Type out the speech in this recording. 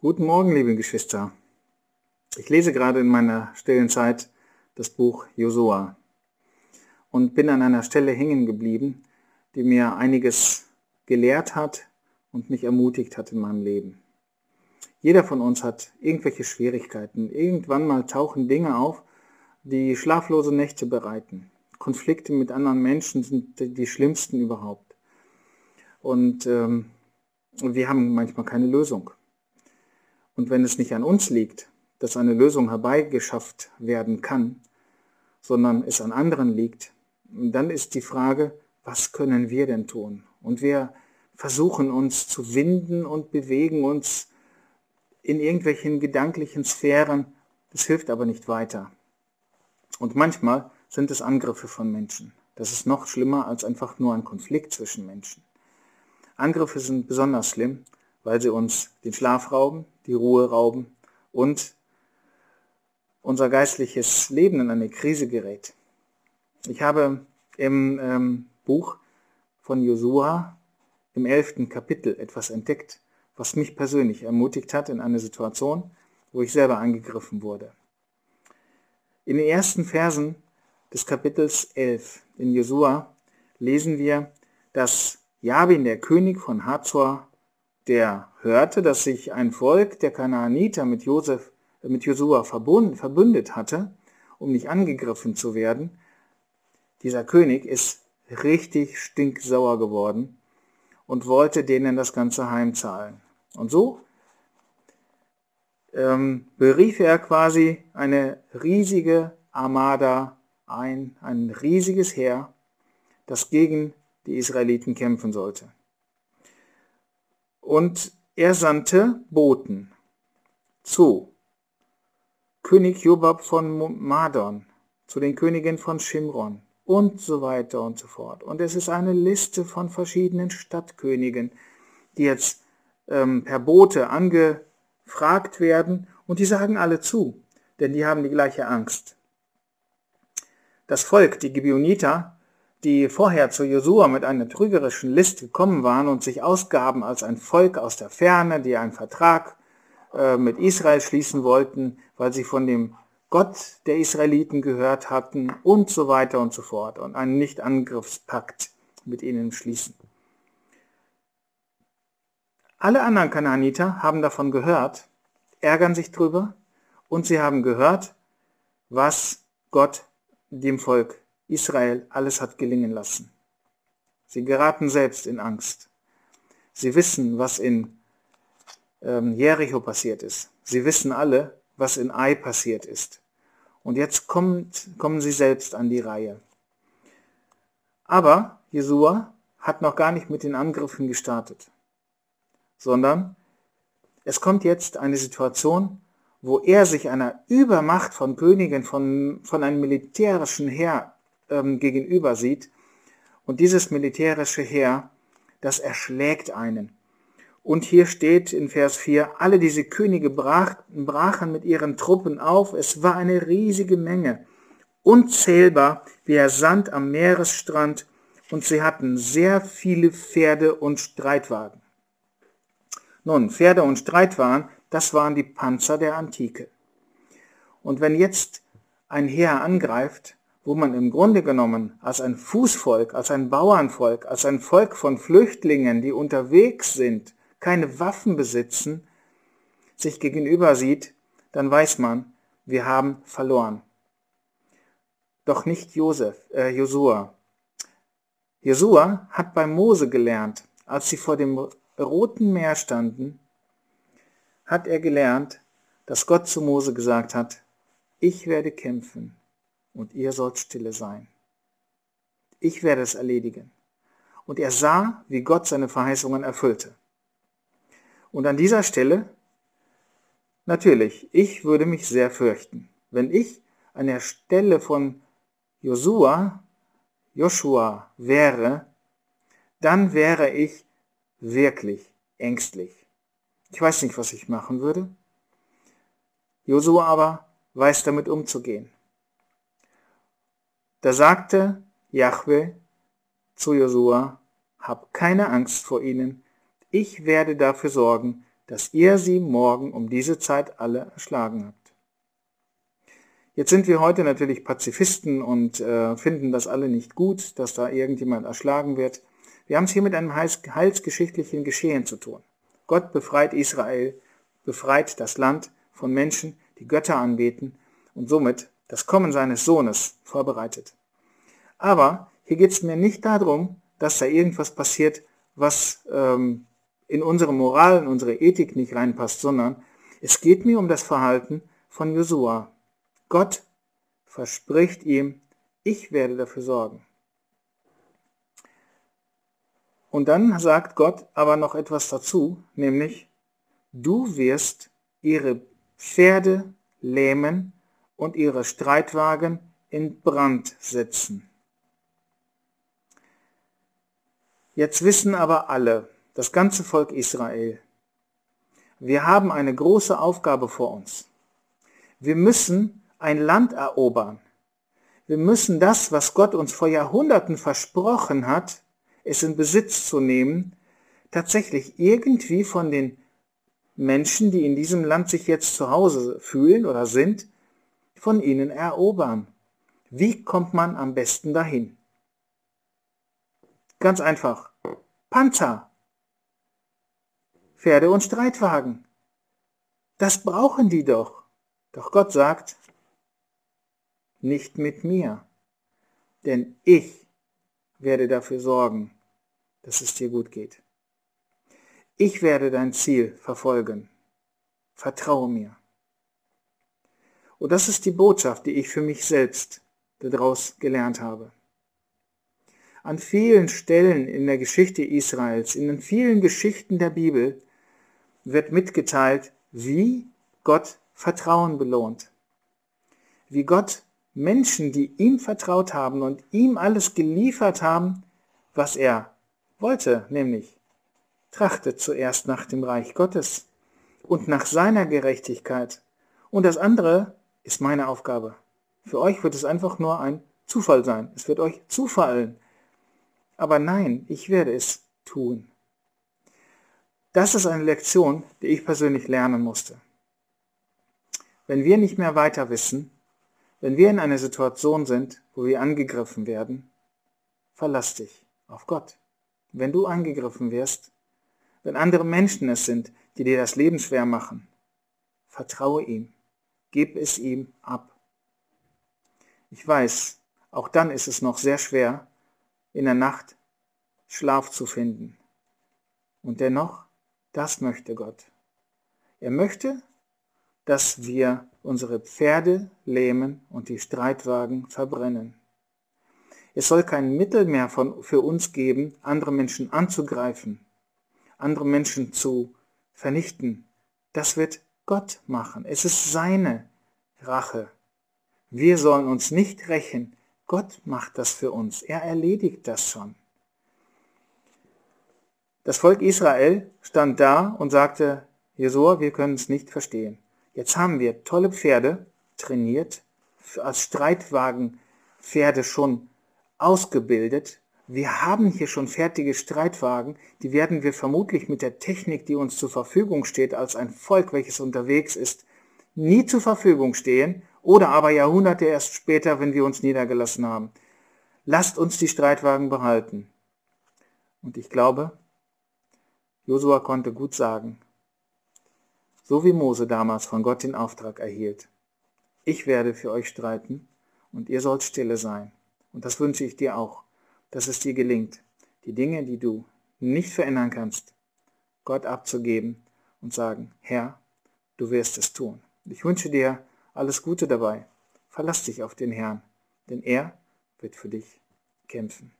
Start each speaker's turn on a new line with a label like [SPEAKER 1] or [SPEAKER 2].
[SPEAKER 1] Guten Morgen, liebe Geschwister. Ich lese gerade in meiner stillen Zeit das Buch Josua und bin an einer Stelle hängen geblieben, die mir einiges gelehrt hat und mich ermutigt hat in meinem Leben. Jeder von uns hat irgendwelche Schwierigkeiten. Irgendwann mal tauchen Dinge auf, die schlaflose Nächte bereiten. Konflikte mit anderen Menschen sind die schlimmsten überhaupt. Und ähm, wir haben manchmal keine Lösung. Und wenn es nicht an uns liegt, dass eine Lösung herbeigeschafft werden kann, sondern es an anderen liegt, dann ist die Frage, was können wir denn tun? Und wir versuchen uns zu winden und bewegen uns in irgendwelchen gedanklichen Sphären. Das hilft aber nicht weiter. Und manchmal sind es Angriffe von Menschen. Das ist noch schlimmer als einfach nur ein Konflikt zwischen Menschen. Angriffe sind besonders schlimm, weil sie uns den Schlaf rauben, die Ruhe rauben und unser geistliches Leben in eine Krise gerät. Ich habe im ähm, Buch von Josua im elften Kapitel etwas entdeckt, was mich persönlich ermutigt hat in einer Situation, wo ich selber angegriffen wurde. In den ersten Versen des Kapitels 11 in Josua lesen wir, dass Jabin, der König von Hazor, der hörte, dass sich ein Volk der Kanaaniter mit, Josef, mit Josua verbündet hatte, um nicht angegriffen zu werden, dieser König ist richtig stinksauer geworden und wollte denen das Ganze heimzahlen. Und so ähm, berief er quasi eine riesige Armada ein, ein riesiges Heer, das gegen die Israeliten kämpfen sollte. Und er sandte Boten zu König Jobab von Madon, zu den Königen von Shimron und so weiter und so fort. Und es ist eine Liste von verschiedenen Stadtkönigen, die jetzt ähm, per Bote angefragt werden und die sagen alle zu, denn die haben die gleiche Angst. Das Volk, die Gibeoniter, die vorher zu Josua mit einer trügerischen List gekommen waren und sich ausgaben als ein Volk aus der Ferne, die einen Vertrag äh, mit Israel schließen wollten, weil sie von dem Gott der Israeliten gehört hatten und so weiter und so fort und einen Nichtangriffspakt mit ihnen schließen. Alle anderen Kanaaniter haben davon gehört, ärgern sich drüber und sie haben gehört, was Gott dem Volk Israel alles hat gelingen lassen. Sie geraten selbst in Angst. Sie wissen, was in ähm, Jericho passiert ist. Sie wissen alle, was in Ai passiert ist. Und jetzt kommt, kommen sie selbst an die Reihe. Aber Jesua hat noch gar nicht mit den Angriffen gestartet, sondern es kommt jetzt eine Situation, wo er sich einer Übermacht von Königen, von, von einem militärischen Heer ähm, gegenüber sieht. Und dieses militärische Heer, das erschlägt einen. Und hier steht in Vers 4, alle diese Könige brach, brachen mit ihren Truppen auf. Es war eine riesige Menge, unzählbar wie der Sand am Meeresstrand. Und sie hatten sehr viele Pferde und Streitwagen. Nun, Pferde und Streitwagen, das waren die Panzer der Antike. Und wenn jetzt ein Heer angreift, wo man im Grunde genommen als ein Fußvolk, als ein Bauernvolk, als ein Volk von Flüchtlingen, die unterwegs sind, keine Waffen besitzen, sich gegenüber sieht, dann weiß man, wir haben verloren. Doch nicht Josef, äh, Josua. Josua hat bei Mose gelernt, als sie vor dem Roten Meer standen, hat er gelernt, dass Gott zu Mose gesagt hat, ich werde kämpfen und ihr sollt stille sein. Ich werde es erledigen. Und er sah, wie Gott seine Verheißungen erfüllte. Und an dieser Stelle, natürlich, ich würde mich sehr fürchten, wenn ich an der Stelle von Josua, Joshua wäre, dann wäre ich wirklich ängstlich. Ich weiß nicht, was ich machen würde. Josua aber weiß damit umzugehen. Da sagte Jahwe zu Josua, hab keine Angst vor ihnen, ich werde dafür sorgen, dass ihr sie morgen um diese Zeit alle erschlagen habt. Jetzt sind wir heute natürlich Pazifisten und äh, finden das alle nicht gut, dass da irgendjemand erschlagen wird. Wir haben es hier mit einem heilsgeschichtlichen Geschehen zu tun. Gott befreit Israel, befreit das Land von Menschen, die Götter anbeten und somit das Kommen seines Sohnes vorbereitet. Aber hier geht es mir nicht darum, dass da irgendwas passiert, was ähm, in unsere Moral, in unsere Ethik nicht reinpasst, sondern es geht mir um das Verhalten von Josua. Gott verspricht ihm, ich werde dafür sorgen. Und dann sagt Gott aber noch etwas dazu, nämlich, du wirst ihre Pferde lähmen und ihre Streitwagen in Brand setzen. Jetzt wissen aber alle, das ganze Volk Israel, wir haben eine große Aufgabe vor uns. Wir müssen ein Land erobern. Wir müssen das, was Gott uns vor Jahrhunderten versprochen hat, es in Besitz zu nehmen, tatsächlich irgendwie von den Menschen, die in diesem Land sich jetzt zu Hause fühlen oder sind, von ihnen erobern. Wie kommt man am besten dahin? Ganz einfach. Panzer. Pferde und Streitwagen. Das brauchen die doch. Doch Gott sagt, nicht mit mir, denn ich werde dafür sorgen, dass es dir gut geht. Ich werde dein Ziel verfolgen. Vertraue mir. Und das ist die Botschaft, die ich für mich selbst daraus gelernt habe. An vielen Stellen in der Geschichte Israels, in den vielen Geschichten der Bibel wird mitgeteilt, wie Gott Vertrauen belohnt. Wie Gott Menschen, die ihm vertraut haben und ihm alles geliefert haben, was er wollte, nämlich trachtet zuerst nach dem Reich Gottes und nach seiner Gerechtigkeit. Und das andere ist meine Aufgabe. Für euch wird es einfach nur ein Zufall sein. Es wird euch zufallen. Aber nein, ich werde es tun. Das ist eine Lektion, die ich persönlich lernen musste. Wenn wir nicht mehr weiter wissen, wenn wir in einer Situation sind, wo wir angegriffen werden, verlass dich auf Gott. Wenn du angegriffen wirst, wenn andere Menschen es sind, die dir das Leben schwer machen, vertraue ihm, gib es ihm ab. Ich weiß, auch dann ist es noch sehr schwer, in der Nacht Schlaf zu finden. Und dennoch, das möchte Gott. Er möchte, dass wir unsere Pferde lähmen und die Streitwagen verbrennen. Es soll kein Mittel mehr von, für uns geben, andere Menschen anzugreifen, andere Menschen zu vernichten. Das wird Gott machen. Es ist seine Rache. Wir sollen uns nicht rächen. Gott macht das für uns. Er erledigt das schon. Das Volk Israel stand da und sagte, Jesua, wir können es nicht verstehen. Jetzt haben wir tolle Pferde trainiert, als Streitwagenpferde schon ausgebildet. Wir haben hier schon fertige Streitwagen, die werden wir vermutlich mit der Technik, die uns zur Verfügung steht, als ein Volk, welches unterwegs ist, nie zur Verfügung stehen oder aber Jahrhunderte erst später, wenn wir uns niedergelassen haben. Lasst uns die Streitwagen behalten. Und ich glaube, Josua konnte gut sagen, so wie Mose damals von Gott den Auftrag erhielt. Ich werde für euch streiten und ihr sollt stille sein. Und das wünsche ich dir auch, dass es dir gelingt, die Dinge, die du nicht verändern kannst, Gott abzugeben und sagen, Herr, du wirst es tun. Ich wünsche dir alles Gute dabei. Verlass dich auf den Herrn, denn er wird für dich kämpfen.